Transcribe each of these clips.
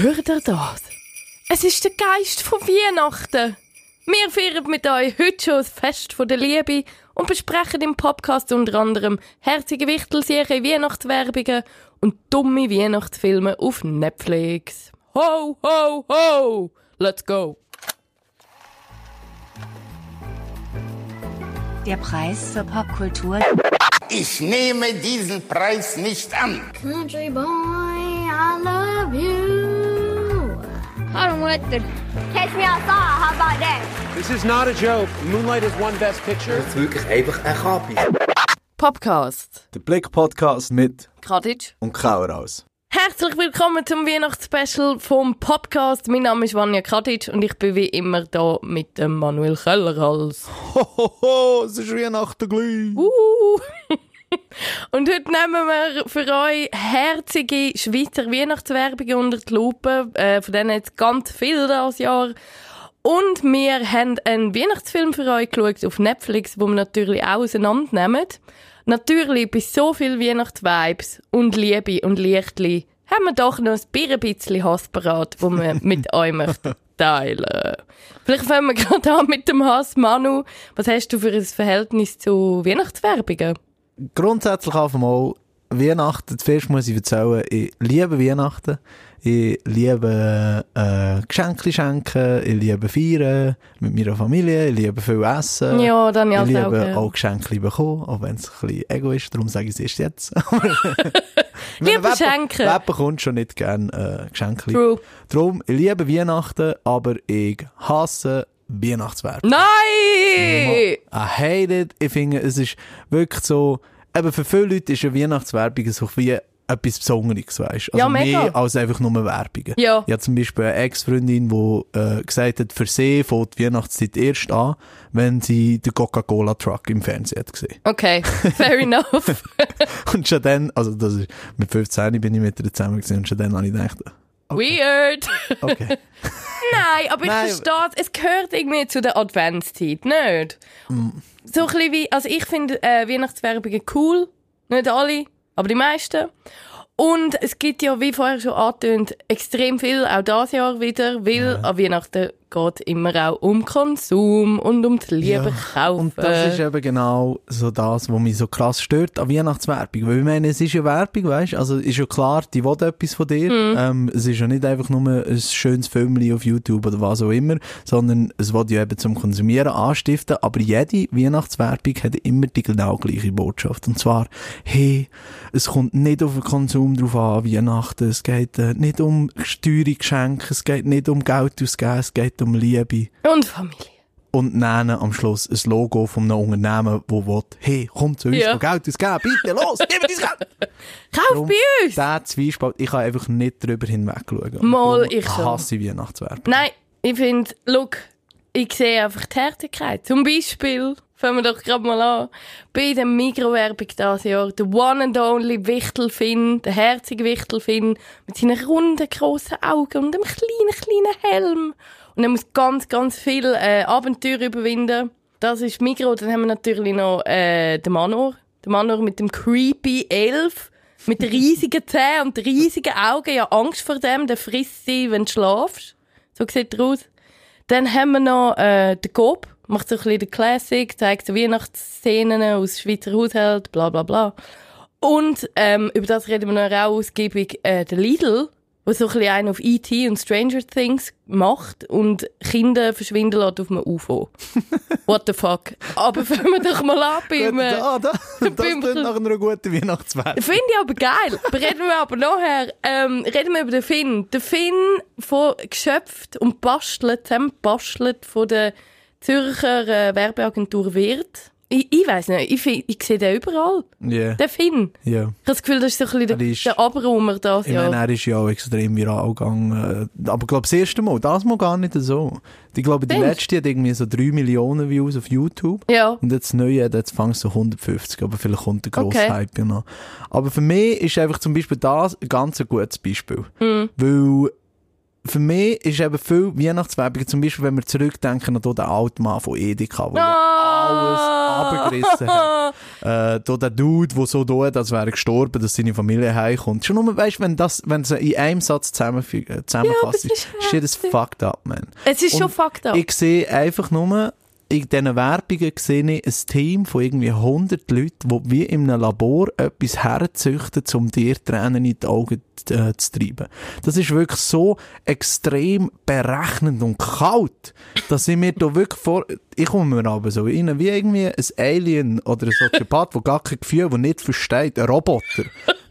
Hört ihr das? Es ist der Geist von Weihnachten. Wir feiern mit euch heute schon das Fest der Liebe und besprechen im Podcast unter anderem herzige Wichtelserie Weihnachtswerbungen und dumme Weihnachtsfilme auf Netflix. Ho, ho, ho! Let's go! Der Preis zur Popkultur. Ich nehme diesen Preis nicht an. Country boy, I love you. Hallo Mutter. Catch me outside, how about that? This is not a joke. Moonlight is one best picture. Das ist wirklich einfach ein Kapi. Podcast. Der Blick-Podcast mit Kraditsch. und Kaueraus. Herzlich willkommen zum Weihnachtsspecial vom Podcast. Mein Name ist Vanja Kadic und ich bin wie immer da mit dem Manuel Kellerhals. Hohoho, es ist Weihnachten gleich. Uh. Und heute nehmen wir für euch herzige Schweizer Weihnachtswerbungen unter die Lupe. Äh, von denen jetzt ganz viel das Jahr. Und wir haben einen Weihnachtsfilm für euch geschaut auf Netflix, wo wir natürlich auch auseinandernehmen. Natürlich bei so viel Weihnachtsvibes und Liebe und Lichtli haben wir doch noch ein bisschen Hass parat, wo wir mit euch möchten teilen. Vielleicht fangen wir gerade an mit dem Hass. Manu, was hast du für ein Verhältnis zu Weihnachtswerbungen? Grundsätzlich auf einmal, Weihnachten, zuerst muss ich erzählen, ich liebe Weihnachten. Ich liebe äh, Geschenke schenken, ich liebe feiern mit meiner Familie, ich liebe viel essen. Ja, dann ja ich auch. liebe gern. auch Geschenke bekommen, auch wenn es ein bisschen ego ist, darum sage ich es erst jetzt. Liebe Schenken. Wer bekommt schon nicht gerne äh, Geschenke? True. Darum, ich liebe Weihnachten, aber ich hasse Weihnachtswerbung. Nein! I hate it. Ich finde, es ist wirklich so, eben für viele Leute ist eine Weihnachtswerbung so wie etwas Besonderes, weißt du? Also Ja, mega. mehr als einfach nur Werbungen. Ja. Ich habe zum Beispiel eine Ex-Freundin, die äh, gesagt hat, für sie fängt die Weihnachtszeit erst an, wenn sie den Coca-Cola-Truck im Fernsehen hat gesehen. Okay, fair enough. Und schon dann, also das ist, mit 15 bin ich mit ihr zusammen gewesen, und schon dann habe ich gedacht, Weird. okay. Nein, aber ich Nein. verstehe es. Es gehört irgendwie zu der Adventszeit, nicht? Mm. So ein bisschen wie, also ich finde äh, Weihnachtswerbungen cool. Nicht alle, aber die meisten. Und es gibt ja, wie vorher schon angetönt, extrem viel, auch dieses Jahr wieder, weil an Weihnachten geht immer auch um Konsum und um das Liebe kaufen. Und das ist eben genau so das, was mich so krass stört an Weihnachtswerbung. Weil ich meine, es ist ja Werbung, weißt Also ist ja klar, die will etwas von dir. Mhm. Ähm, es ist ja nicht einfach nur ein schönes Filmchen auf YouTube oder was auch immer, sondern es will ja eben zum Konsumieren anstiften. Aber jede Weihnachtswerbung hat immer die genau gleiche Botschaft. Und zwar, hey, es kommt nicht auf den Konsum drauf an, Weihnachten. Es geht äh, nicht um teure Geschenke, es geht nicht um Geld ausgeben, es geht um Liebe Und Familie. und nennen am Schluss ein Logo von einem Unternehmen, wo will, hey, komm zu uns, Ja. Geld ausgeben, bitte, los, gib mir dein Geld! Kauf Darum, bei uns! Der Zwiespalt, ich kann einfach nicht drüber hinweg schauen. Mal, ich schon. hasse ich Weihnachtswerbung. Nein, ich finde, look, ich sehe einfach die Härtigkeit. Zum Beispiel, fangen wir doch gerade mal an, bei der Mikrowerbung dieses Jahr, der one and only Wichtelfinn, der herzige Wichtelfinn, mit seinen runden, grossen Augen und einem kleinen, kleinen Helm. Und er muss ganz, ganz viel äh, Abenteuer überwinden. Das ist Mikro. Dann haben wir natürlich noch äh, den Manor. Den Manor mit dem creepy Elf. Mit riesigen Zähnen und riesigen Augen. Ja, Angst vor dem. Der frisst sie, wenn du schlafst. So sieht er aus. Dann haben wir noch äh, den Gob. Macht so ein bisschen den Classic. Zeigt so Weihnachtsszenen aus Schweizer Haushalt. Bla, bla, bla. Und ähm, über das reden wir noch auch ausgiebig. Äh, der Lidl, der so ein bisschen einen auf E.T. und Stranger Things macht und Kinder verschwinden lässt auf einem UFO. What the fuck? Aber fangen wir doch mal an beim... ah, da, das klingt nach einer guten Weihnachtswerbung. Finde ich aber geil. Reden wir aber nachher, ähm, reden wir über den Finn. Der Finn, von geschöpft und bastelt, zusammen bastelt von der Zürcher äh, Werbeagentur Wirt. Ich, ich weiss nicht, ich, find- ich sehe den überall. Ja, Der Finn. Ich ja. habe das Gefühl, das ist so ein bisschen Er der, ist- der Abraumer das Ich meine, er ist ja auch extrem viral gegangen. Aber ich glaube, das erste Mal, das mal gar nicht so. Ich glaube, die letzte hat irgendwie so 3 Millionen Views auf YouTube. Ja. Und jetzt das neue jetzt fängt so 150, aber vielleicht kommt der grosse Okay. Hype ja noch. Aber für mich ist einfach zum Beispiel das ein ganz gutes Beispiel. Hm. Weil für mich ist eben viel Weihnachtswerbung, zum Beispiel wenn wir zurückdenken an den alten Mann von Edeka, wo ja alles, abgerissen hat. Äh, da der Dude, der so tut, als wäre er gestorben, dass seine Familie heimkommt. Schon nur, weißt, wenn das, wenn sie in einem Satz äh, zusammenfasst, Ja, ist shit is fucked up, man. Es ist schon Und fucked up. Ich sehe einfach nur, in diesen Werbungen sehe ich ein Team von irgendwie 100 Leuten, die wie in einem Labor etwas herzüchten, um dir Tränen in die Augen äh, zu treiben. Das ist wirklich so extrem berechnend und kalt, dass ich mir da wirklich vor... Ich komme mir aber so rein, wie irgendwie ein Alien oder ein Soziopath, der gar kein Gefühl, der nicht versteht, ein Roboter,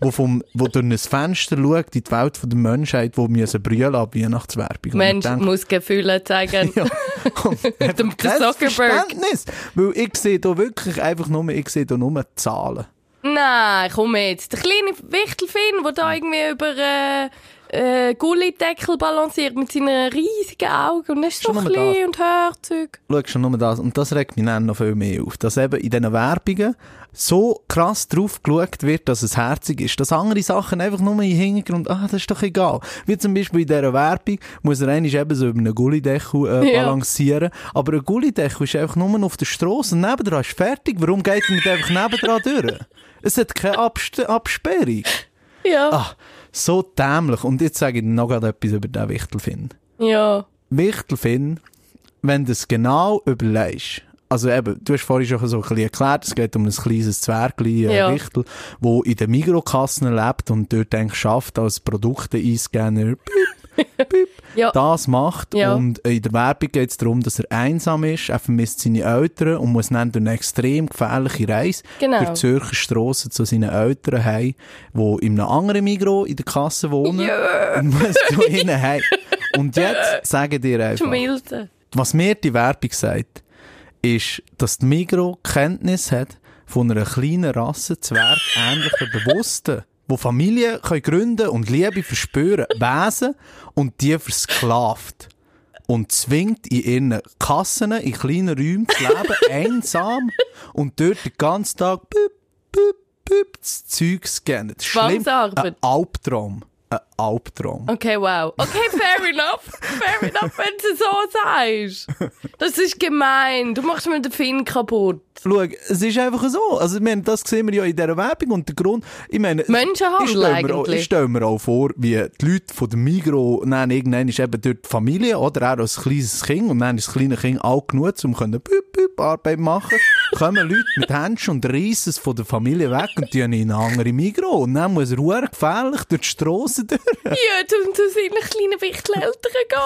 der vom, wo durch ein Fenster schaut in die Welt der Menschheit, die müssen brüllen ab Weihnachtswerbung. Mensch denke, muss Gefühle zeigen. ja. Kein Zuckerberg. Verständnis. Weil ich sehe da wirklich einfach nur, ich sehe da nur Zahlen. Nein, komm jetzt. Der kleine Wichtelfinn, der da irgendwie über äh, äh, Gullideckel balanciert mit seinen riesigen Augen. Und ist so klein und herzig. Schau schon nur das. Und das regt mich dann noch viel mehr auf. Dass eben in diesen Werbungen so krass drauf geschaut wird, dass es herzig ist. Dass andere Sachen einfach nur im Hintergrund, ah, das ist doch egal. Wie zum Beispiel in dieser Werbung muss er eigentlich eben so über einen Gullideckel äh, Ja. balancieren. Aber ein Gullideckel ist einfach nur auf der Straße und nebendran ist fertig. Warum geht er nicht einfach nebendran durch? Es hat keine Abst Absperrung. Ja. Ah, so dämlich. Und jetzt sage ich noch gerade etwas über den Wichtelfinn. Ja. Wichtelfinn, wenn du es genau überlegst, also eben, du hast vorhin schon so ein bisschen erklärt, es geht um ein kleines Zwergli, äh, Ja. Wichtel, wo in den Mikrokassen lebt und dort eigentlich schafft, als Produkte-Einscanner piep, Ja. das macht. Ja. Und in der Werbung geht es darum, dass er einsam ist, er vermisst seine Eltern und muss dann durch eine extrem gefährliche Reise Genau. durch die Zürcher Strassen zu seinen Eltern heim, die in einem anderen Migro in der Kasse wohnen und muss zu ihnen heim. Und jetzt sage ich dir einfach, Schmilden. was mir die Werbung sagt, ist, dass die Migro Kenntnis hat von einer kleinen Rasse zwergähnlicher Bewussten, die Familien können gründen und Liebe verspüren, Wesen und die versklavt. Und zwingt in ihren Kassen, in kleinen Räumen zu leben, einsam und dort den ganzen Tag büp, büp, büp, das Zeug scannen. Das ist schlimm. Ein Albtraum. Ein Albtraum. Okay, wow. Okay, fair enough. Fair enough, wenn du so sagst. Das ist gemein. Du machst mir den Finn kaputt. Schau, es ist einfach so. Also, ich meine, das sehen wir ja in dieser Werbung und der Grund, ich meine, Menschenhandel ich auch, eigentlich. ich stelle mir auch vor, wie die Leute von der Migro, dann irgendwann ist eben dort die Familie, oder er als kleines Kind, und dann ist das kleine Kind alt genug, um können büp, büp, Arbeit machen, kommen Leute mit Händchen und reissen es von der Familie weg und tun in eine andere Migro. Und dann muss er verdammt gefährlich durch die Strassen durch. Ja, du zu seinen kleinen Wichteleltern gehen.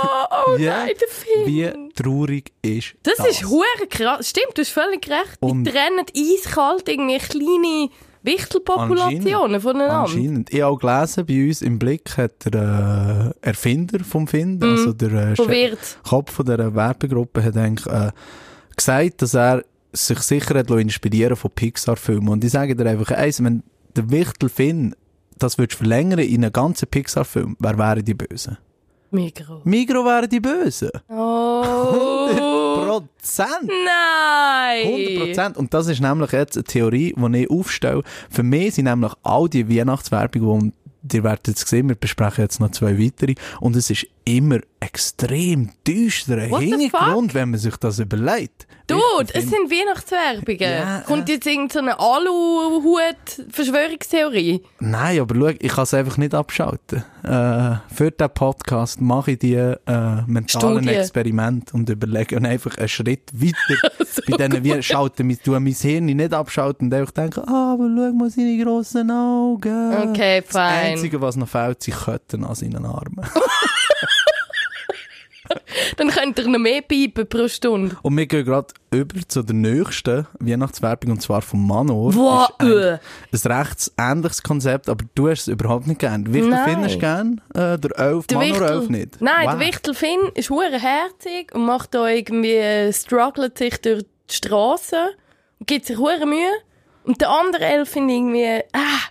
Oh Ja, nein, der Finn. Wie traurig ist Das, das? ist hure krass. Stimmt, du hast völlig recht. Und- Die trennen eiskalt irgendwie kleine Wichtelpopulationen voneinander. Anscheinend. Ich habe auch gelesen, bei uns im Blick hat der äh, Erfinder vom Find, also der äh, Chef-. Kopf von dieser Werbegruppe, hat eigentlich äh, gesagt, dass er sich sicher hat inspirieren von Pixar-Filmen. Und ich sage dir einfach eins, wenn der Wichtel Finn das würdest verlängern in einen ganzen Pixar-Film, wer wären die Bösen? Mikro. Migro wären die Bösen. Oh. Prozent. Nein. 100%. Und das ist nämlich jetzt eine Theorie, die ich aufstelle. Für mich sind nämlich all die Weihnachtswerbungen, die ihr werdet jetzt sehen, wir besprechen jetzt noch zwei weitere, und es ist immer extrem düsterer Hintergrund, wenn man sich das überlegt. Dude, Ich es sind Weihnachtswerbungen. Ja, Kommt jetzt irgendeine Aluhut-Verschwörungstheorie? Nein, aber schau, ich kann es einfach nicht abschalten. Äh, für diesen Podcast mache ich die äh, mentalen Studie. Experimente und überlege und einfach einen Schritt weiter. Bei denen wir schalten, wir tun mein Hirn nicht abschalten und einfach denken, ah, aber schau mal seine grossen Augen. Okay, Das fein. Einzige, was noch fehlt, sind Ketten an seinen Armen. Dann könnt ihr noch mehr piepen pro Stunde. Und wir gehen gerade über zu der nächsten Weihnachtswerbung, und zwar vom Manor. Wow, Ist ein, äh. ein recht ähnliches Konzept, aber du hast es überhaupt nicht gern. Wie viel Nein. findest du gern? Äh, der Elf, Der Manor Wichtel, Elf nicht? Nein, Wow. der Wichtel Finn ist hure herzig und macht da irgendwie, äh, struggelt sich durch die Straße und gibt sich hure Mühe. Und der andere Elf finde ich irgendwie, ah,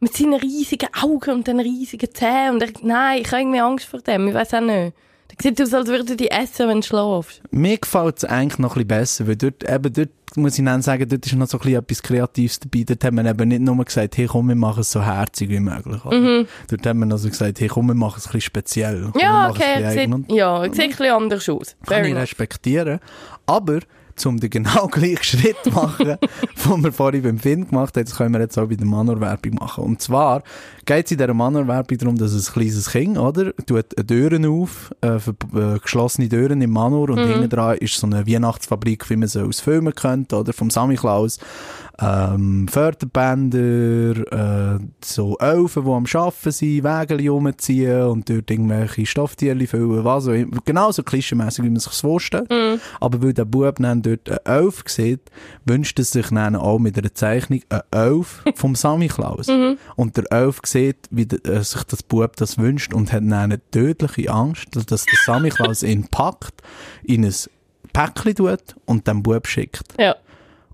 mit seinen riesigen Augen und den riesigen Zähnen. Und er, nein, ich habe irgendwie Angst vor dem, ich weiß auch nicht. Sieht aus, als würde die essen, wenn du schlafst. Mir gefällt es eigentlich noch ein bisschen besser, weil dort, eben dort muss ich dann sagen, dort ist noch so ein bisschen etwas Kreatives dabei. Dort haben wir eben nicht nur gesagt, hey komm, wir machen es so herzig wie möglich. oder? Dort haben wir also gesagt, hey komm, wir machen es ein bisschen speziell. Komm, Mhm. Ja, okay, sieht, ja, sieht ein bisschen anders aus. kann Fair ich enough. respektieren. Aber um den genau gleichen Schritt zu machen, den wir vorhin beim Film gemacht haben, das können wir jetzt auch bei der Manor-Werbung machen. Und zwar geht es in dieser Manor-Werbung darum, dass ein kleines Kind, oder, tut Türen auf, äh, für, äh, geschlossene Türen im Manor und hinten dran ist so eine Weihnachtsfabrik, wie man sie aus Filmen kennt, oder, vom Sammy Klaus. Ähm, Förderbänder, äh, so Elfen, die am Arbeiten sind, Wägel rumziehen und dort irgendwelche Stofftierchen füllen, was auch immer. Genauso klischeemässig, wie man sich das vorstellt. Aber weil der Bub dann dort einen Elf sieht, wünscht er sich dann auch mit einer Zeichnung einen Elf vom Sammy Klaus. Und der Elf sieht, wie der, äh, sich das Bub das wünscht und hat dann eine tödliche Angst, dass der Sammy Klaus ihn packt, in ein Päckchen tut und dem Bub schickt. Ja.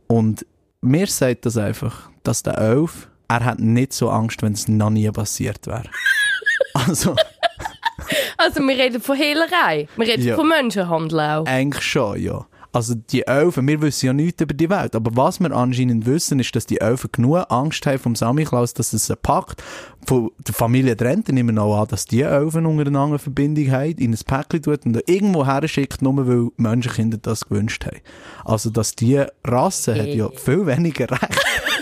Und mir sagt das einfach, dass der Elf, er hat nicht so Angst, wenn es noch nie passiert wäre. also, Also, wir reden von Hehlerei. Wir reden Ja. von Menschenhandel auch. eigentlich schon, ja. Also die Elfen, wir wissen ja nichts über die Welt, aber was wir anscheinend wissen, ist, dass die Elfen genug Angst haben vom Samichlaus, dass es sie packt. Von der Familie trennt, nehmen wir auch an, dass die Elfen untereinander eine Verbindung haben, in ein Päckchen tut und irgendwo her schickt, nur weil Menschenkinder das gewünscht haben. Also, dass die Rasse hat ja viel weniger Recht.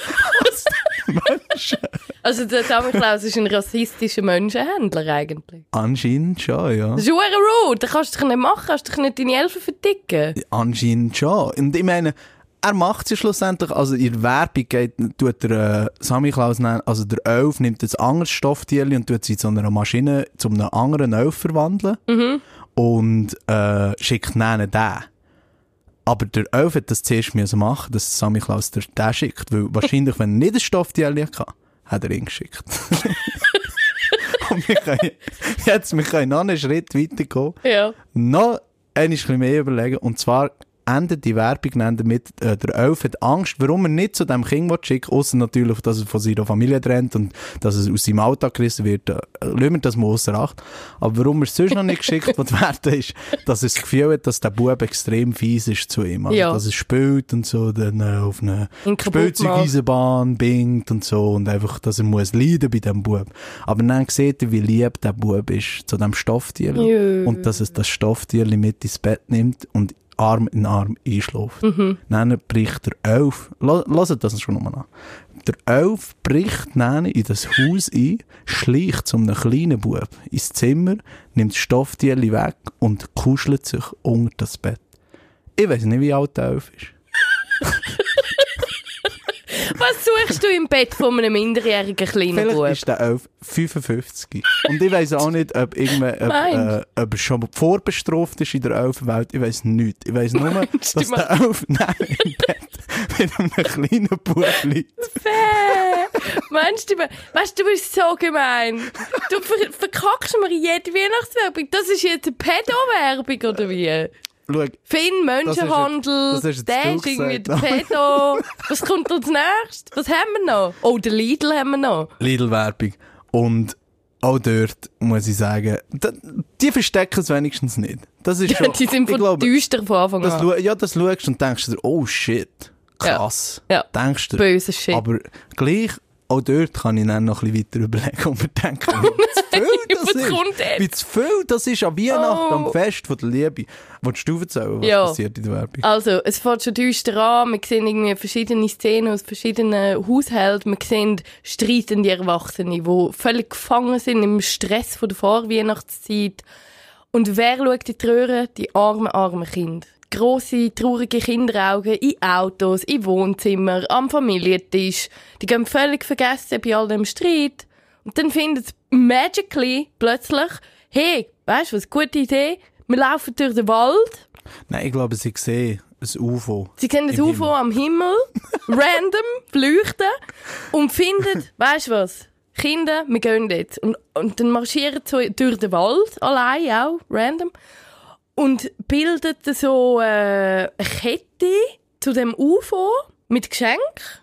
Also, der Samichlaus ist ein rassistischer Menschenhändler eigentlich. Anscheinend schon, ja. Das ist rude. Das kannst du doch nicht machen. Kannst du doch nicht deine Elfen verdicken. Anscheinend schon. Und ich meine, er macht es ja schlussendlich, also in der Werbung geht, tut der äh, Sammy Klaus, also der Elf nimmt ein anderes Stofftierchen und tut sie zu einer Maschine, zu einem anderen Elf verwandeln und äh, schickt dann den. Aber der Elf hat das zuerst machen, dass Sammy Klaus den, den schickt, weil wahrscheinlich, wenn er nicht ein Stofftierchen hatte, hat er ihn geschickt. und wir können, jetzt, wir können noch einen Schritt weitergehen Ja. noch ein bisschen mehr überlegen. Und zwar endet die Werbung damit, äh, der Elf hat Angst, warum er nicht zu dem Kind will schicken außer natürlich, dass er von seiner Familie trennt und dass es aus seinem Alltag gerissen wird. Äh, lassen wir das mal ausser Acht. Aber warum er es sonst noch nicht geschickt wird werden, ist, dass er das Gefühl hat, dass der Bub extrem fies ist zu ihm. Also, Ja. dass er spielt und so, dann äh, auf eine Ihn kaputt macht. Spielzeugeisenbahn bingt und so und einfach, dass er muss leiden bei dem Bub. Aber dann sieht er, wie lieb der Bub ist zu dem Stofftierchen Jö. und dass es das Stofftierchen mit ins Bett nimmt und Arm in Arm einschläft. Dann bricht der Elf, la- lasst das schon nochmal an. Der Elf bricht dann in das Haus ein, schleicht zu einem kleinen Bub ins Zimmer, nimmt das Stofftierchen weg und kuschelt sich unter das Bett. Ich weiß nicht, wie alt der Elf ist. Was suchst du im Bett von einem minderjährigen kleinen Vielleicht Bub? ist der Elf 55. Und ich weiß auch nicht, ob, irgendwann, ob, Meinst äh, ob er schon vorbestraft ist in der Elfenwelt. Ich weiß nichts. Ich weiß nur, dass du der Elf neben im Bett mit einem kleinen Bub liegt. Meinst du, weißt du, du bist so gemein. Du ver verkackst mir jede Weihnachtswerbung. Das ist jetzt eine Pedo-Werbung, oder wie? Schau, Finn, Menschenhandel, das hast jetzt der du ist irgendwie der gesagt. Pedo. Was kommt als nächstes? Was haben wir noch? Oh, den Lidl haben wir noch. Lidl-Werbung. Und auch dort muss ich sagen, die verstecken es wenigstens nicht. Das ist schon, Die sind von düster von Anfang das, an. ja, das schaust und denkst dir, oh shit, krass. Ja. Denkst du. Böser Shit. Aber gleich, auch dort kann ich dann noch ein bisschen weiter überlegen und mir denken, wie zu viel das ist. Wie zu viel das ist an Weihnachten, Oh. am Fest von der Liebe. Wolltest du erzählen, was Ja. passiert in der Werbung? Also, es fängt schon düster an. Wir sehen irgendwie verschiedene Szenen aus verschiedenen Haushalten. Wir sehen streitende Erwachsene, die völlig gefangen sind im Stress von der Vorweihnachtszeit. Und wer schaut in die Röhre? Die armen, armen Kinder. Grosse, traurige Kinderaugen in Autos, in Wohnzimmer, am Familientisch. Die gehen völlig vergessen bei all dem Streit. Und dann finden sie magically plötzlich, hey, weißt du was, gute Idee? Wir laufen durch den Wald Nein, ich glaube, sie sehen ein UFO. Sie sehen das Im UFO am Himmel, random, leuchten und finden, weißt du was? Kinder, wir gehen jetzt. Und, und dann marschieren sie durch den Wald, allein auch, random. Und bilden so äh, eine Kette zu dem UFO mit Geschenk.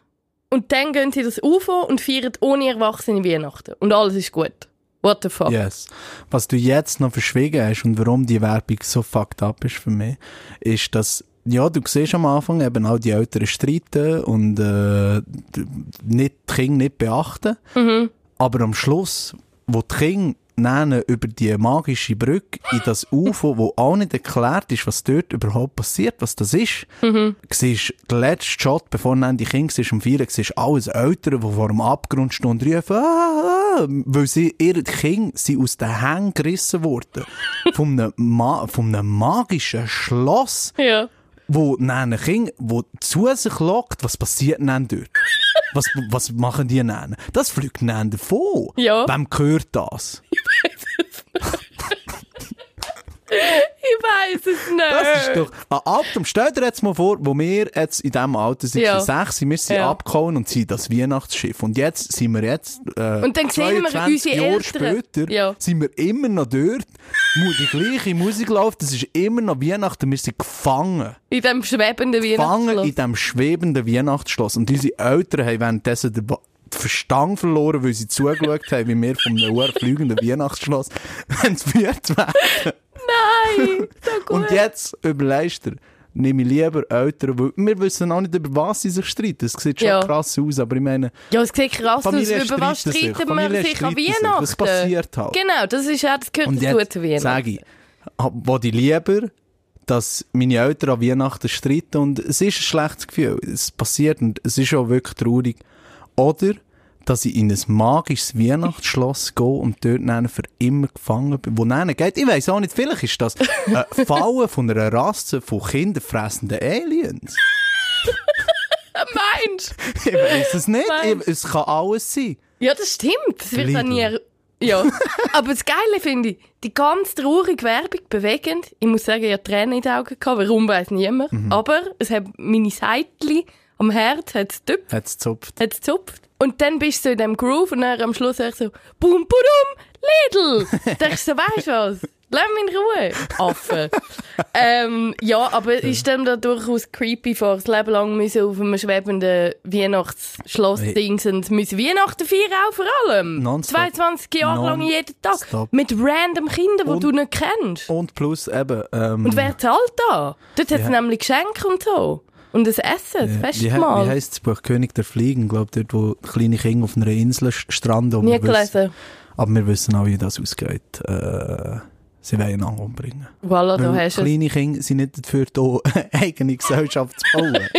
Und dann gehen sie das UFO und feiern ohne Erwachsene Weihnachten. Und alles ist gut. What the fuck? Yes. Was du jetzt noch verschwiegen hast und warum die Werbung so fucked up ist für mich, ist, dass ja, du siehst am Anfang eben auch die Eltern streiten und äh, nicht, die Kinder nicht beachten. Aber am Schluss, wo die Kinder dann über die magische Brücke in das UFO, wo auch nicht erklärt ist, was dort überhaupt passiert, was das ist. Mhm. Siehst den letzten Shot, bevor dann die Kinder am Vieren, siehst alles Eltern, die vor dem Abgrund stehen und rufen, ah, ah, weil sie, ihre Kinder sind aus den Hängen gerissen worden. von, einem Ma von einem magischen Schloss Ja. Wo ein Kind, wo zu sich lockt, was passiert denn dort? Was, was machen die dann? Das fliegt dann davon. Ja. Wem gehört das? Ich weiß es nicht. Das ist doch ein Atem. Stell dir jetzt mal vor, wo wir jetzt in diesem Alter sind, Ja. sechs, wir sind Ja. abgehauen und sind das Weihnachtsschiff. Und jetzt sind wir jetzt, äh, Und dann sehen wir 22 unsere Jahre Eltern. später, Ja. sind wir immer noch dort. Die gleiche Musik läuft, es ist immer noch Weihnachten, wir sind gefangen. In dem schwebenden gefangen Weihnachtsschloss. in diesem schwebenden Weihnachtsschloss. Und unsere Eltern haben währenddessen den Verstand verloren, weil sie zugeschaut haben, wie wir hohen fliegenden Weihnachtsschloss entführt werden. Nein, so gut. Und jetzt überlegst du nehme ich lieber Eltern, weil wir wissen auch nicht, über was sie sich streiten. Es sieht schon Ja. krass aus, aber ich meine, ja, es sieht krass aus. Familien Über was streiten Familien sich an. Weihnachten? Das passiert halt. Genau, das ist auch das gehört und jetzt Weihnachten. sage ich, wollte ich lieber, dass meine Eltern an Weihnachten streiten und es ist ein schlechtes Gefühl. Es passiert und es ist auch wirklich traurig. Oder, dass ich in ein magisches Weihnachtsschloss gehe und dort dann für immer gefangen bin. Wo dann geht, ich weiss auch nicht, vielleicht ist das ein Fallen von einer Rasse von kinderfressenden Aliens. Meinst Ich weiss es nicht. Ich, es kann alles sein. Ja, das stimmt. Das wird dann nie... Ja. Aber das Geile finde ich, die ganz traurige Werbung, bewegend. Ich muss sagen, ich hatte Tränen in den Augen gehabt. Warum, weiss niemand. Mhm. Aber es hat meine Seitli am Herz hat's getüpft. Hat's gezupft. hat gezupft. Und dann bist du so in dem Groove und dann am Schluss ich so, bum, budum, Lidl. da dachte ich so, weißt du was? Lass mich in Ruhe, Affe. ähm, ja, aber ich stelle mir da durchaus creepy vor, das Leben lang müssen auf einem schwebenden Weihnachtsschloss Hey. dings und müssen Weihnachten feiern auch vor allem. Nonstop. 22 Jahre lang jeden Tag. Nonstop. Mit random Kindern, die du nicht kennst. Und plus eben, ähm, Und wer zahlt da? Dort hat es Ja. nämlich Geschenke und so. Und das Essen, das Ja, wie, he- Festmahl. wie heisst das Buch König der Fliegen? Glaube, dort, wo kleine Kinder auf einer Insel st- stranden. Nie gelesen. Aber wir wissen auch, wie das ausgeht. Äh, sie wollen einander umbringen. Voilà, da Weil hast du es. kleine Kinder sind nicht dafür da, eine eigene Gesellschaft zu bauen.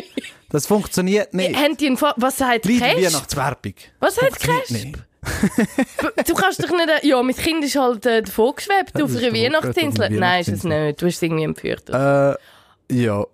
Das funktioniert nicht. Haben die Was sagt Cresp? Weihnachtswerbung. Was heißt Cresp? Du kannst doch nicht... Ja, mein Kind ist halt äh, davon geschwebt auf das einer Weihnachtsinsel. Nein, ist es nicht. Du hast es irgendwie oder? Äh, ja.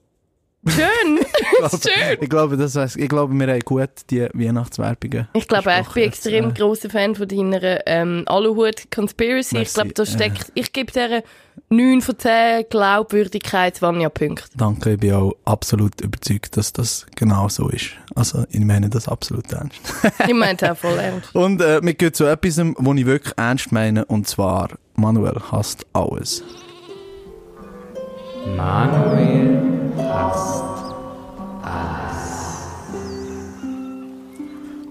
Schön. Schön. Ich glaube, das heisst, ich glaube, wir haben gut die Weihnachtswerbungen. Ich glaube auch, ich bin extrem Jetzt, grosser Fan von deiner ähm, Aluhut-Conspiracy. Ich Merci. glaube, da steckt... Ich gebe dir 9 von 10 Glaubwürdigkeit, Vanja Punkte. Danke, ich bin auch absolut überzeugt, dass das genau so ist. Also, ich meine das absolut ernst. Ich meine es auch voll ernst. Und äh, wir gehen zu etwas, was ich wirklich ernst meine, und zwar, Manuel hasst alles.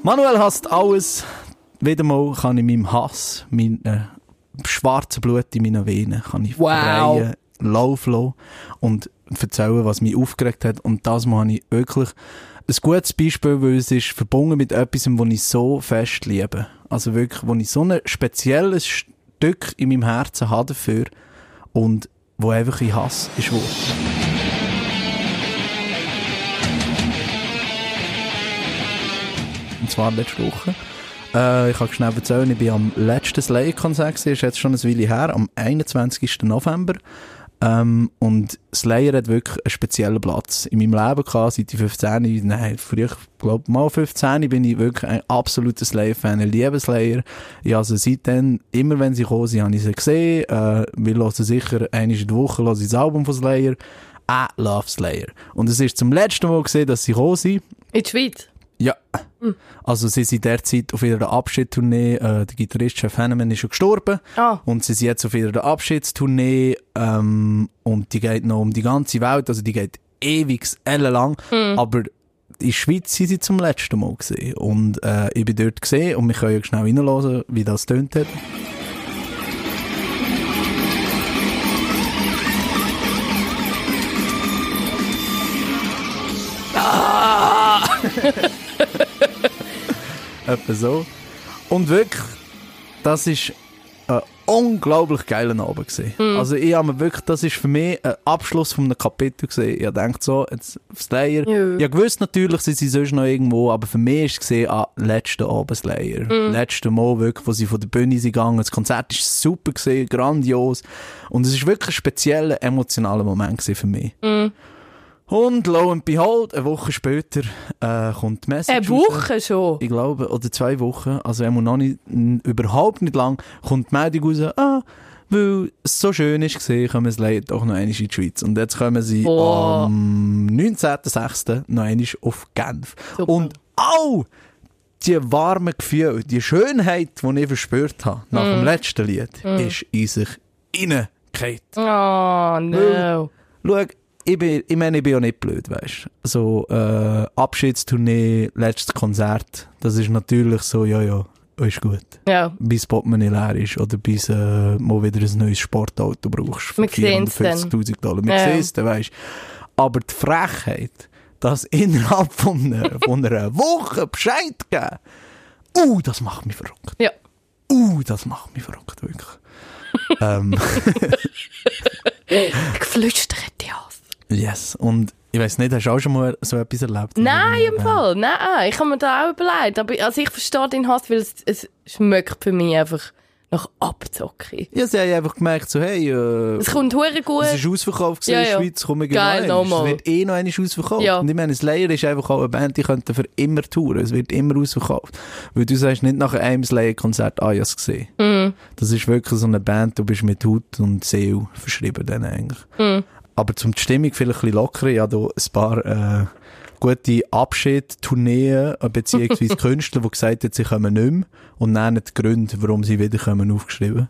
Manuel hasst alles. Wieder mal kann ich meinem Hass, mein äh, schwarzen Blut in meinen Venen, kann ich Wow. freien Lauf lassen und erzählen, was mich aufgeregt hat. Und das Mal habe ich wirklich ein gutes Beispiel, weil es ist verbunden mit etwas, was ich so fest liebe. Also wirklich, wo ich so ein spezielles Stück in meinem Herzen habe dafür und wo einfach in Hass ist geworden. Und zwar letzte Woche. Äh, ich kann schnell erzählen, ich war am letzten Slayer-Konzert, gewesen, ist jetzt schon ein Weile her, am 21. November. Ähm, und Slayer hat wirklich einen speziellen Platz in meinem Leben gehabt, seit ich 15, nein, früher, glaube mal 15, bin ich wirklich ein absoluter Slayer-Fan, ich liebe Slayer. Ich sie seitdem, immer wenn sie kommen, habe ich sie gesehen, äh, wir hören sicher einmal in der Woche hören sie das Album von Slayer. I love Slayer. Und es ist zum letzten Mal gesehen, dass sie gekommen sind. In der Schweiz. Ja. Also sie sind derzeit auf ihrer Abschiedstournee, äh, der Gitarrist Jeff Hanneman ist schon gestorben. Ah. und sie sind jetzt auf ihrer Abschiedstournee ähm, und die geht noch um die ganze Welt, also die geht ewig, ellenlang, aber in der Schweiz sind sie zum letzten Mal gesehen. Und äh, ich bin dort gesehen und wir können ja schnell reinhören, wie das tönt hat. Etwa so. Und wirklich, das ist ein unglaublich geilen Abend gesehen. Also ich habe mir wirklich, das ist für mich ein Abschluss von einem Kapitel gesehen. Ich denke so, jetzt Slayer. Ja. Ich gewusst natürlich, sind sie sonst noch irgendwo, aber für mich ist es gesehen, ah, letzter Abend Slayer. Letzte Mal wirklich, wo sie von der Bühne sind gegangen. Das Konzert ist super gesehen, grandios. Und es ist wirklich ein spezieller, emotionaler Moment gewesen für mich. Und lo and behold, eine Woche später äh, kommt die Message Eine raus. Woche schon. Ich glaube, oder zwei Wochen, also er muss noch nicht, überhaupt nicht lang, kommt die Meldung raus, ah, weil es so schön ist gesehen, kommen sie leider doch noch einmal in die Schweiz. Und jetzt kommen sie Boah. am 19.06. noch einmal auf Genf. Super. Und au! Die warmen Gefühle, die Schönheit, die ich verspürt habe nach Mm. dem letzten Lied, ist in sich reingefallen. Oh, no. Schau, ich, bin, ich meine, ich bin ja nicht blöd, weißt du. So, äh, Abschiedstournee, letztes Konzert, das ist natürlich so, ja, ja, ist gut. Ja. Bis Portemonnaie leer ist oder bis äh, mal wieder ein neues Sportauto brauchst. Wir sehen's dann. 450'000 Dollar. Wir Ja. sehen es dann, weißt du. Aber die Frechheit, dass innerhalb von einer, von einer Woche Bescheid geben, uh, das macht mich verrückt. Ja. Uh, das macht mich verrückt, wirklich. ähm, Geflüstert ja. Yes. Und ich weiß nicht, hast du auch schon mal so etwas erlebt? Nein, im Fall. Nein, ich habe mir da auch überlegt. Aber also ich verstehe den Hass, weil es, es schmeckt für mich einfach nach Abzocke. Ja, sie haben einfach gemerkt, so, hey, äh, Es kommt hure gut. es ist ausverkauft Ja, in der ja. Schweiz, wir Geil, nochmal. Es wird eh noch einmal ausverkauft. Ja. Und ich meine, Slayer ist einfach auch eine Band, die könnte für immer touren. Es wird immer ausverkauft. Weil du sagst nicht nach einem Slayer-Konzert, ah, ich hab's gesehen. Mhm. Das ist wirklich so eine Band, du bist mit Haut und Seele verschrieben dann eigentlich. Mhm. Aber zum die Stimmung vielleicht ein bisschen lockern, ja, da ein paar, äh, gute Abschied-Tourneen, äh, beziehungsweise Künstler, die gesagt haben, sie kommen nicht mehr und nennen die Gründe, warum sie wieder kommen, aufgeschrieben.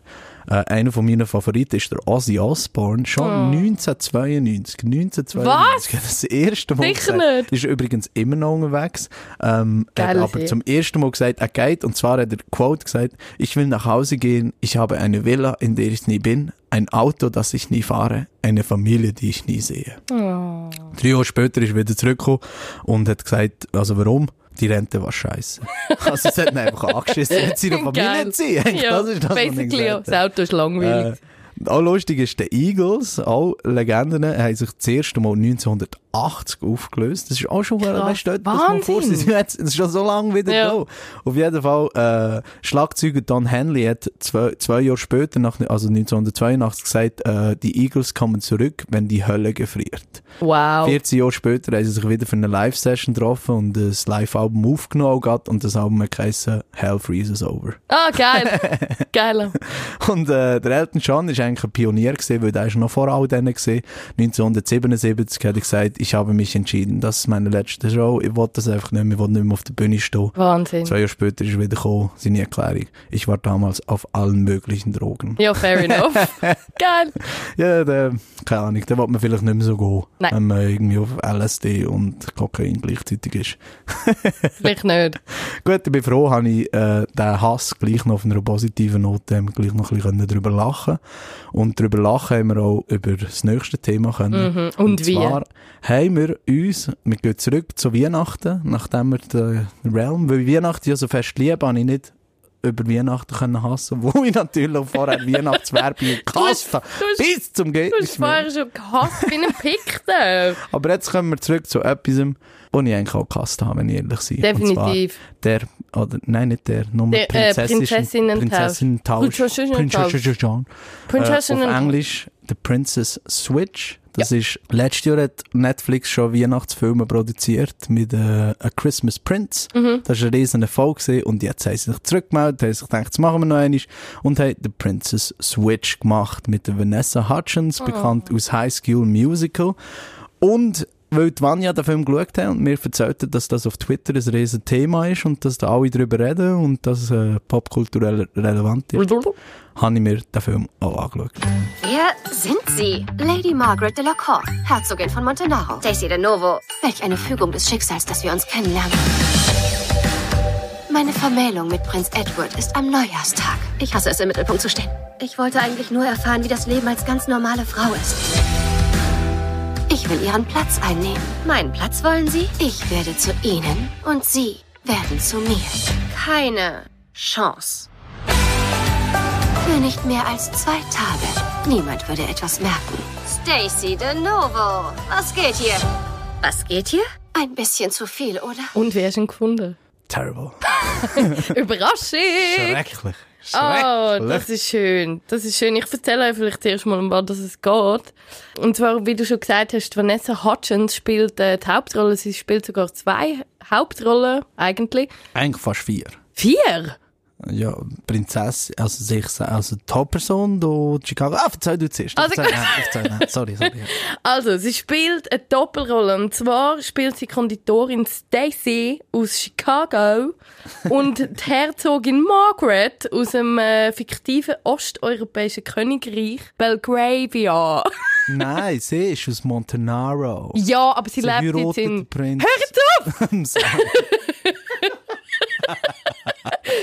Äh, einer von meinen Favoriten ist der Ozzy Osbourne, schon 1992. 1992 Oh. Was? hat das erste Mal Sicher gesagt. nicht. Ist übrigens immer noch unterwegs. Ähm, er hat Geil, aber ja. zum ersten Mal gesagt, er geht, und zwar hat er Quote gesagt, ich will nach Hause gehen, ich habe eine Villa, in der ich nie bin, ein Auto, das ich nie fahre, eine Familie, die ich nie sehe. Oh. Drei Jahre später ist er wieder zurückgekommen und hat gesagt, also warum? Die Rente war scheiße. also es hat ihn einfach angeschissen, mit seiner Familie zu sein. Ja, das ist das, basically, ja. das Auto ist langweilig. äh, auch lustig ist, die Eagles, auch Legenden, haben sich das erste Mal 1980 aufgelöst. Das ist auch schon, Krass. weißt du, das mal vor, das ist schon so lange wieder Ja. da. Auf jeden Fall, äh, Schlagzeuger Don Henley hat zwei, zwei Jahre später, nach, also 1982, gesagt, äh, die Eagles kommen zurück, wenn die Hölle gefriert. wow. 14 Jahre später haben sie sich wieder für eine Live-Session getroffen und das Live-Album aufgenommen gehabt und das Album hat geheissen Hell Freezes Over. Ah, geil. Geil. Und äh, der Elton John ist eigentlich ein Pionier gewesen, weil der ist noch vor all denen gesehen. 1977 hat er gesagt, ich habe mich entschieden, das ist meine letzte Show, ich wollte das einfach nicht mehr, ich wollte nicht mehr auf der Bühne stehen. Wahnsinn. Zwei Jahre später ist er wieder gekommen, seine Erklärung. Ich war damals auf allen möglichen Drogen. Ja, fair enough. Geil. Ja, der, keine Ahnung, der wollte man vielleicht nicht mehr so gehen, Nein. wenn man irgendwie auf LSD und Kokain gleichzeitig ist. Vielleicht nicht. Gut, ich bin froh, habe ich äh, den Hass gleich noch auf einer positiven Note wir gleich noch ein bisschen drüber lachen Und drüber lachen haben wir auch über das nächste Thema können. Mhm. Und wie? zwar haben wir uns, wir gehen zurück zu Weihnachten, nachdem wir den Realm, weil Weihnachten ja so fest liebe, habe ich nicht über Weihnachten können hassen, wo ich natürlich auch vorher Weihnachtswerbung gehasst habe. Bis zum Geht Du hast vorher schon gehasst wie ein Pickte. Aber jetzt kommen wir zurück zu etwas, was ich eigentlich auch gehasst habe, wenn ich ehrlich bin. Definitiv. der, oder, nein, nicht der, nur Der, äh, Prinzessin- Prinzessinnen-Tausch. Prinzessinnen-Tausch. Prinzessinnen-Tausch. Prinzessinnen-Tausch. Prinzessinnen- Äh, auf Englisch The Princess Switch. Das ist, letztes Jahr hat Netflix schon Weihnachtsfilme produziert mit äh, A Christmas Prince. Mhm. Das war ein riesen Erfolg gewesen. und jetzt haben sie sich zurückgemeldet, haben sich gedacht, das machen wir noch einmal und haben The Princess Switch gemacht mit der Vanessa Hutchins, Oh. bekannt aus High School Musical. Und weil die Vanya den Film geschaut hat und mir erzählt hat, dass das auf Twitter ein riesen Thema ist und dass da alle drüber reden und dass äh, popkulturell relevant ist, habe ich mir den Film auch angeschaut. Wer sind Sie? Lady Margaret de la Cour, Herzogin von Montenaro. Daisy de Novo. Welch eine Fügung des Schicksals, dass wir uns kennenlernen. Meine Vermählung mit Prinz Edward ist am Neujahrstag. Ich hasse es, im Mittelpunkt zu stehen. Ich wollte eigentlich nur erfahren, wie das Leben als ganz normale Frau ist. Ich will Ihren Platz einnehmen. Meinen Platz wollen Sie? Ich werde zu Ihnen und Sie werden zu mir. Keine Chance. Für nicht mehr als zwei Tage. Niemand würde etwas merken. Stacy de Novo. Was geht hier? Was geht hier? Ein bisschen zu viel, oder? Und wer du ihn gefunden? Terrible. Überraschung! Schrecklich. Oh, das ist schön. Das ist schön. Ich erzähle euch vielleicht zuerst mal, um was es geht. Und zwar, wie du schon gesagt hast, Vanessa Hudgens spielt äh, die Hauptrolle. Sie spielt sogar zwei Hauptrollen, eigentlich. Eigentlich fast vier. Vier? Ja, Prinzessin, also sich, also die Hauptperson, da Chicago. Ah, verzeih du zuerst. Also- Verzeih, nein, verzeih, nein. Sorry, sorry. ja. Also, sie spielt eine Doppelrolle. Und zwar spielt sie Konditorin Stacy aus Chicago und die Herzogin Margaret aus dem äh, fiktiven osteuropäischen Königreich Belgravia. Nein, sie ist aus Montanaro. ja, aber sie, Sie lebt jetzt in... den Prinz. Hör jetzt auf!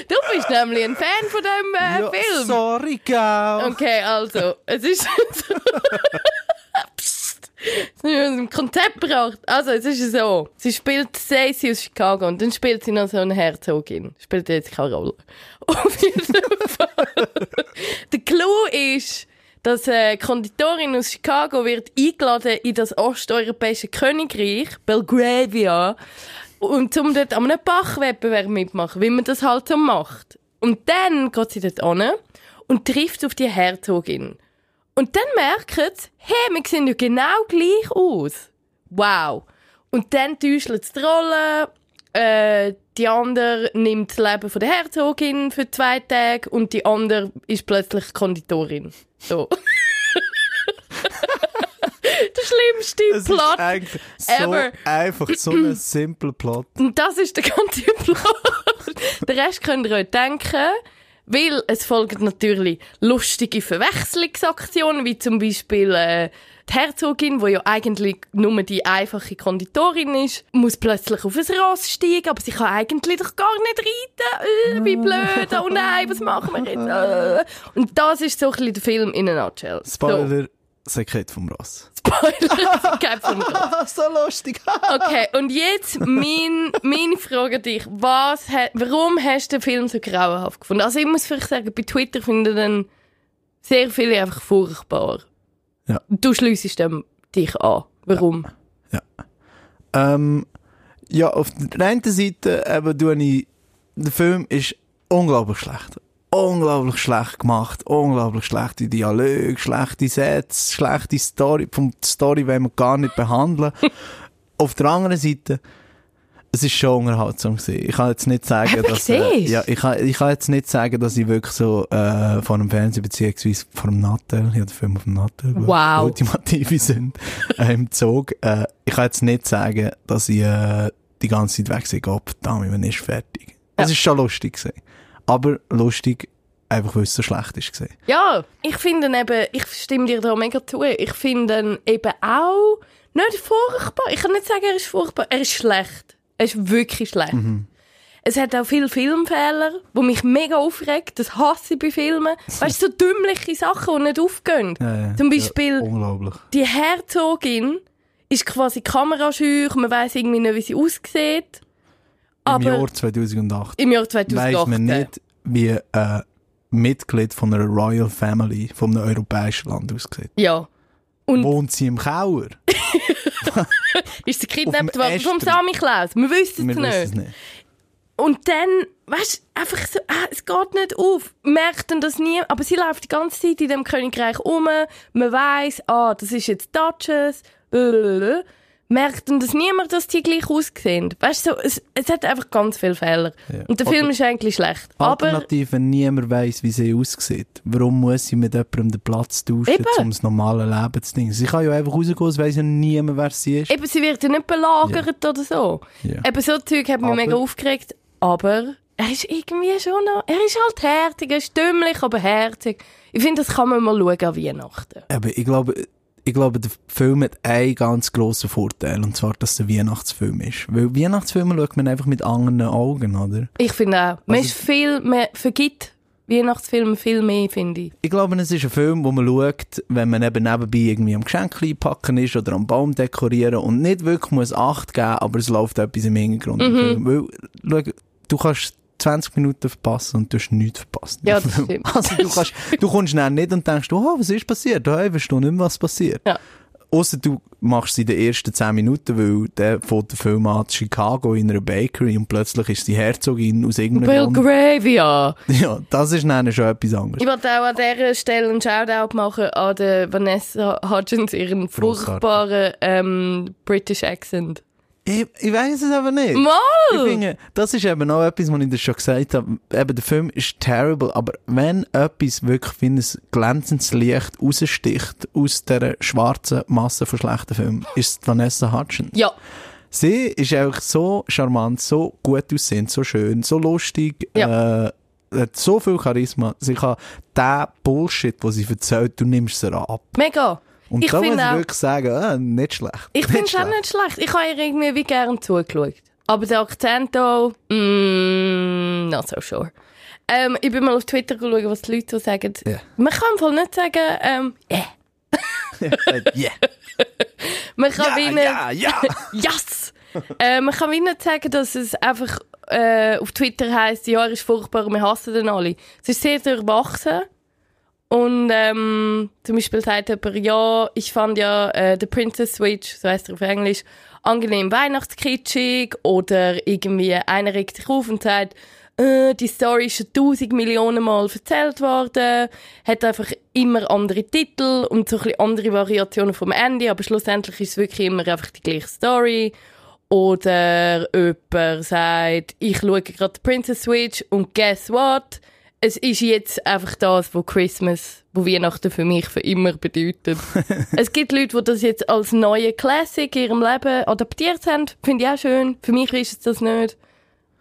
Du bist nämlich ein Fan von diesem äh, ja, Film. Sorry, Gau. Okay, also, es ist. Psst. Das haben wir uns im Konzept gebracht. Also, es ist so. Sie spielt Stacey aus Chicago und dann spielt sie noch so eine Herzogin. Spielt jetzt keine Rolle. Auf jeden Fall. Der Clou ist, dass eine Konditorin aus Chicago wird eingeladen in das osteuropäische Königreich, Belgravia, und um dort an einem Bachwettbewerb mitmachen, wie man das halt so macht. Und dann geht sie dort an und trifft auf die Herzogin. Und dann merkt sie, hey, wir sehen ja genau gleich aus. Wow. Und dann täuscht sie die Rolle. Äh, die andere nimmt das Leben von der Herzogin für zwei Tage und die andere ist plötzlich Konditorin. So. schlimmste Es ist Plot. so ever. einfach so ein simpler Plot. Das ist der ganze Plot. Den Rest könnt ihr euch denken, weil es folgen natürlich lustige Verwechslungsaktionen, wie zum Beispiel äh, die Herzogin, die ja eigentlich nur die einfache Konditorin ist, muss plötzlich auf ein Ross steigen, aber sie kann eigentlich doch gar nicht reiten. Äh, wie blöd, oh nein, was machen wir jetzt? Äh. Und das ist so ein bisschen der Film in a nutshell. Spoiler, Sekret vom Ross. So, Spoiler, kein von Ross. so lustig. Okay, und jetzt mein, meine Frage an dich. Was, warum hast du den Film so grauenhaft gefunden? Also ich muss vielleicht sagen, bei Twitter finden dann sehr viele einfach furchtbar. Ja. Du schliessest dem dich an. Warum? Ähm, ja, auf der einen Seite eben, tue ich, der Film ist unglaublich schlecht. Unglaublich schlecht gemacht, unglaublich schlechte Dialoge, schlechte Sätze, schlechte Story. Vom Story wollen wir gar nicht behandeln. auf der anderen Seite, es ist schon unterhaltsam gewesen. Ich kann jetzt nicht sagen, dass, äh, ja, ich kann, ich kann jetzt nicht sagen, dass ich wirklich so, äh, von einem Fernsehen beziehungsweise von einem Nattel, ich habe den Film auf dem Nattel, Wow. ultimative sind, äh, im Zug, äh, ich kann jetzt nicht sagen, dass ich, äh, die ganze Zeit weg sehe, Gott, verdammt, wann ist fertig? Es Ja. ist schon lustig gewesen. Aber lustig, einfach weil es so schlecht ist. Ja, ich finde eben, ich stimme dir da mega zu, ich finde ihn eben auch nicht furchtbar. Ich kann nicht sagen, er ist furchtbar, er ist schlecht. Er ist wirklich schlecht. Es hat auch viele Filmfehler, die mich mega aufregt. Das hasse ich bei Filmen. Weißt du, so dümmliche Sachen, die nicht aufgehen. Ja, ja. Zum Beispiel, Ja, die Herzogin ist quasi kamerascheu, man weiß irgendwie nicht, wie sie aussieht. Im Aber Jahr 2008 im Jahr 2008. weiss man nicht, wie ein Mitglied von einer Royal Family von einem europäischen Land aussieht. Ja. Und Wohnt sie im Kauer? ist sie kidnappt worden vom. Sammy Klaus? Wir wissen es nicht. Und dann, weißt du, einfach so, ah, es geht nicht auf. Merkt dann das nie, aber sie läuft die ganze Zeit in dem Königreich um. Man weiss, ah, das ist jetzt Duchess. Blablabla. Merkt dann das niemand, dass die gleich aussehen. Weißt du, so, es, es hat einfach ganz viele Fehler. Ja. Und der Oder- Film ist eigentlich schlecht. Aber, Alternativ, wenn niemand weiss, wie sie aussieht, warum muss sie mit jemandem den Platz tauschen, Eben. um das normale Leben zu dingen? Sie kann ja einfach rausgehen, es weiss ja niemand, wer sie ist. eben, sie wird ja nicht belagert oder so. Ja. Eben, so Zeug hat mich Aber- mega aufgeregt. Aber er ist irgendwie schon noch, er ist halt herzig, er ist dümmlich, aber herzig. Ich finde, das kann man mal schauen an Weihnachten. Aber ich glaube, ich glaube, der Film hat einen ganz grossen Vorteil, und zwar, dass es ein Weihnachtsfilm ist. Weil Weihnachtsfilme schaut man einfach mit anderen Augen, oder? Ich finde auch. Man Also- ist viel, man vergibt Weihnachtsfilme viel mehr, finde ich. Ich glaube, es ist ein Film, wo man schaut, wenn man eben nebenbei irgendwie am Geschenk einpacken ist oder am Baum dekorieren und nicht wirklich muss Acht geben, aber es läuft etwas im Hintergrund. Mhm. Weil, schau, du kannst 20 Minuten verpassen und du hast nichts verpasst. Ja, das stimmt. Also du, kannst, du kommst dann nicht und denkst, oh, was ist passiert? Du weißt du nicht mehr, was passiert. Ja. Ausser du machst sie in den ersten 10 Minuten, weil der fährt der Film an Chicago in einer Bakery und plötzlich ist die Herzogin aus irgendeinem. Belgravia. Ja, das ist dann schon etwas anderes. Ich wollte auch an dieser Stelle einen Shoutout machen an Vanessa Hudgens, ihren furchtbaren ähm, British Accent. Ich, ich weiß es aber nicht. Ich Mal! finde, das ist eben auch etwas, was ich dir schon gesagt habe. Eben, der Film ist terrible, aber wenn etwas wirklich wie ein glänzendes Licht raussticht aus dieser schwarzen Masse von schlechten Filmen, ist es Vanessa Hudgens. Ja, Sie ist einfach so charmant, so gut aussehend, so schön, so lustig, äh, hat so viel Charisma. Sie kann den Bullshit, den sie erzählt, du nimmst sie ab. mega. Und Ich da muss finde ich auch- wirklich sagen, äh, nicht schlecht. Ich finde es auch nicht schlecht. Ich habe ihr irgendwie wie gern zugeschaut. Aber der Akzent hier, mm, not so sure. Ähm, ich bin mal auf Twitter schauen, was die Leute so sagen. Ja. Man kann Fall nicht sagen, ähm, yeah. Yeah. Man kann Ja, wie nicht, ja, ja. yes! äh, man kann wie nicht sagen, dass es einfach äh, auf Twitter heisst, ja, er ist furchtbar und wir hassen den alle. Es ist sehr durchwachsen. Und ähm, zum Beispiel sagt jemand, ja, ich fand ja äh, The Princess Switch, so heißt er auf Englisch, angenehm weihnachtskitschig. Oder irgendwie einer regt sich auf und sagt, äh, die Story ist schon tausend Millionen Mal erzählt worden, hat einfach immer andere Titel und so ein bisschen andere Variationen vom Ende, aber schlussendlich ist es wirklich immer einfach die gleiche Story. Oder jemand sagt, ich schaue gerade die Princess Switch und guess what? Es ist jetzt einfach das, was Christmas, wo Weihnachten für mich für immer bedeutet. es gibt Leute, die das jetzt als neue Classic in ihrem Leben adaptiert haben. Finde ich auch schön. Für mich ist es das nicht.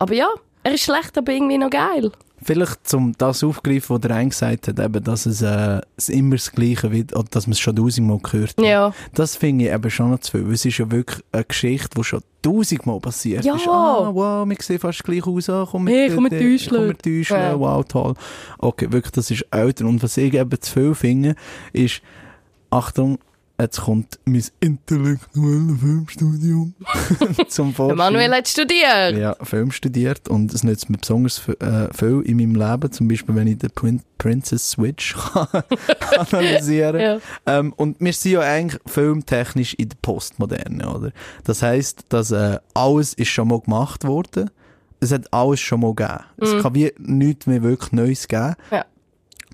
Aber ja, er ist schlecht, aber irgendwie noch geil. Vielleicht zum das aufgreifen, was der eine gesagt hat, eben, dass es, äh, es immer das Gleiche wird, oder dass man es schon tausendmal gehört hat. Ja. Das finde ich eben schon noch zu viel, weil es ist ja wirklich eine Geschichte, die schon tausendmal passiert Ja. ist. Ah, wow, wir sehen fast gleich aus, ah, komm mit, Hey, komm mit täuscheln. komm mit Ja. wow, toll. Okay, wirklich, das ist älter. Und was ich eben zu viel finde, ist, Achtung, jetzt kommt mein intellektuelles Filmstudium zum Vorschein. Manuel hat studiert. Ja, Film studiert und es nützt mir besonders äh, viel in meinem Leben, zum Beispiel wenn ich den Prin Princess Switch kann analysieren Ja. ähm, Und wir sind ja eigentlich filmtechnisch in der Postmoderne, oder? Das heisst, dass äh, alles ist schon mal gemacht worden. Es hat alles schon mal gegeben. Es kann wie nichts mehr wirklich Neues geben. Ja.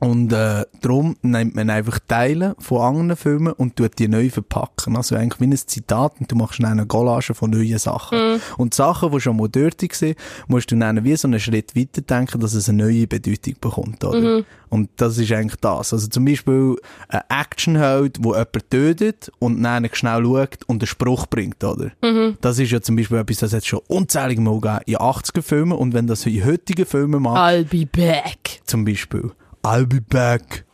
Und äh, darum nimmt man einfach Teile von anderen Filmen und tut die neu verpacken. Also eigentlich wie ein Zitat und du machst dann eine Collage von neuen Sachen. Und Sachen, die schon mal dort waren, musst du dann wie so einen Schritt weiter denken, dass es eine neue Bedeutung bekommt. Oder? Und das ist eigentlich das. Also zum Beispiel ein Actionheld, wo jemand tötet und dann schnell schaut und einen Spruch bringt. Oder? Das ist ja zum Beispiel etwas, das hat schon unzählige Mal gegeben in 80er-Filmen und wenn das in heutigen Filmen macht, I'll be back. zum Beispiel I'll be back.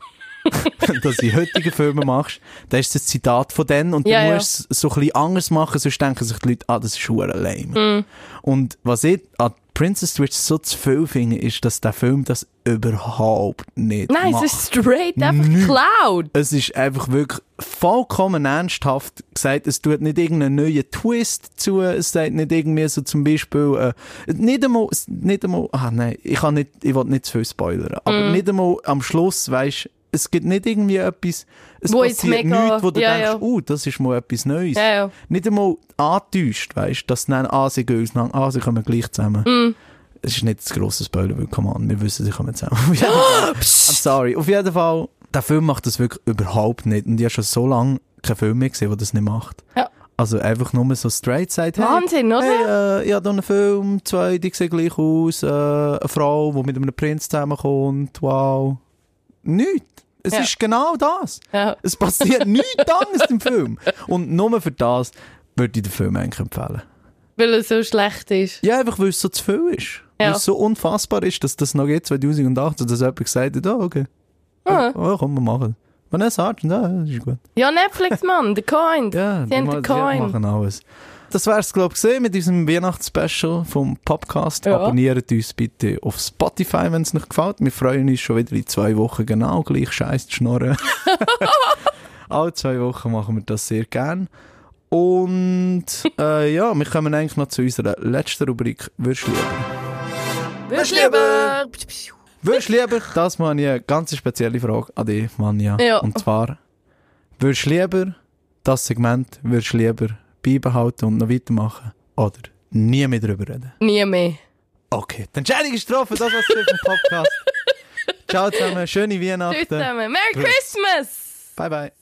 Wenn du heutigen Filmen machst, dann ist das Zitat von denen und Ja, du musst es so ein bisschen anders machen, sonst denken sich die Leute, ah, das ist schwer lame. Mhm. Und was ich an Princess Switch so zu viel finde, ist, dass der Film das überhaupt nicht Nein, macht. es ist straight einfach. Cloud. Es ist einfach wirklich vollkommen ernsthaft gesagt, es tut nicht irgendeinen neuen Twist zu, es sagt nicht irgendwie so zum Beispiel, äh, nicht einmal, nicht einmal, ah nein, ich kann nicht, ich will nicht zu viel spoilern, aber Mm. nicht einmal am Schluss, weisst, es gibt nicht irgendwie etwas, es Wo passiert nichts, wo du ja, denkst, ja. oh, das ist mal etwas Neues. Ja, ja. Nicht einmal angetäuscht, weisst, dass dann, ah, sie gehen auseinander, ah, sie kommen gleich zusammen. Mm. Es ist nicht das grosse Spoiler, weil, come on, wir wissen, sie kommen zusammen. I'm sorry. Auf jeden Fall, der Film macht das wirklich überhaupt nicht. Und ich habe schon so lange keinen Film mehr gesehen, der das nicht macht. Ja. Also einfach nur so straight sagt, hey, Wahnsinn, oder? hey, äh, ich habe hier einen Film, zwei, die sehen gleich aus, äh, eine Frau, die mit einem Prinz zusammenkommt, wow. Nichts. Es Ja. ist genau das. Ja. Es passiert nichts anderes im Film. Und nur für das würde ich den Film eigentlich empfehlen. Weil er so schlecht ist. Ja, einfach weil es so zu viel ist. Weil Ja. es so unfassbar ist, dass das noch geht, 2018, dass jemand gesagt hat, oh, okay. Ah. Oh, komm, wir machen. Vanessa Hudgens, ja, das ist gut. Ja, Netflix, Mann, The Coin. Ja, Sie haben den Coin. machen alles. Das wär's, glaub ich, gewesen mit diesem Weihnachtsspecial vom Podcast. Ja. Abonniert uns bitte auf Spotify, wenn es euch gefällt. Wir freuen uns schon wieder in zwei Wochen genau gleich scheiß zu schnorren. Alle zwei Wochen machen wir das sehr gern. Und äh, ja, wir kommen eigentlich noch zu unserer letzten Rubrik «Würdest du lieber?» Würdest lieber... Du lieber, das mal eine ganz spezielle Frage an dich, Manja. Ja. Und zwar, würdest du lieber das Segment du lieber beibehalten und noch weitermachen? Oder nie mehr drüber reden? Nie mehr. Okay, die Entscheidung ist getroffen, das war's für den Podcast. Ciao zusammen, schöne Tschüss Weihnachten. zusammen. Merry Christmas! Bye bye.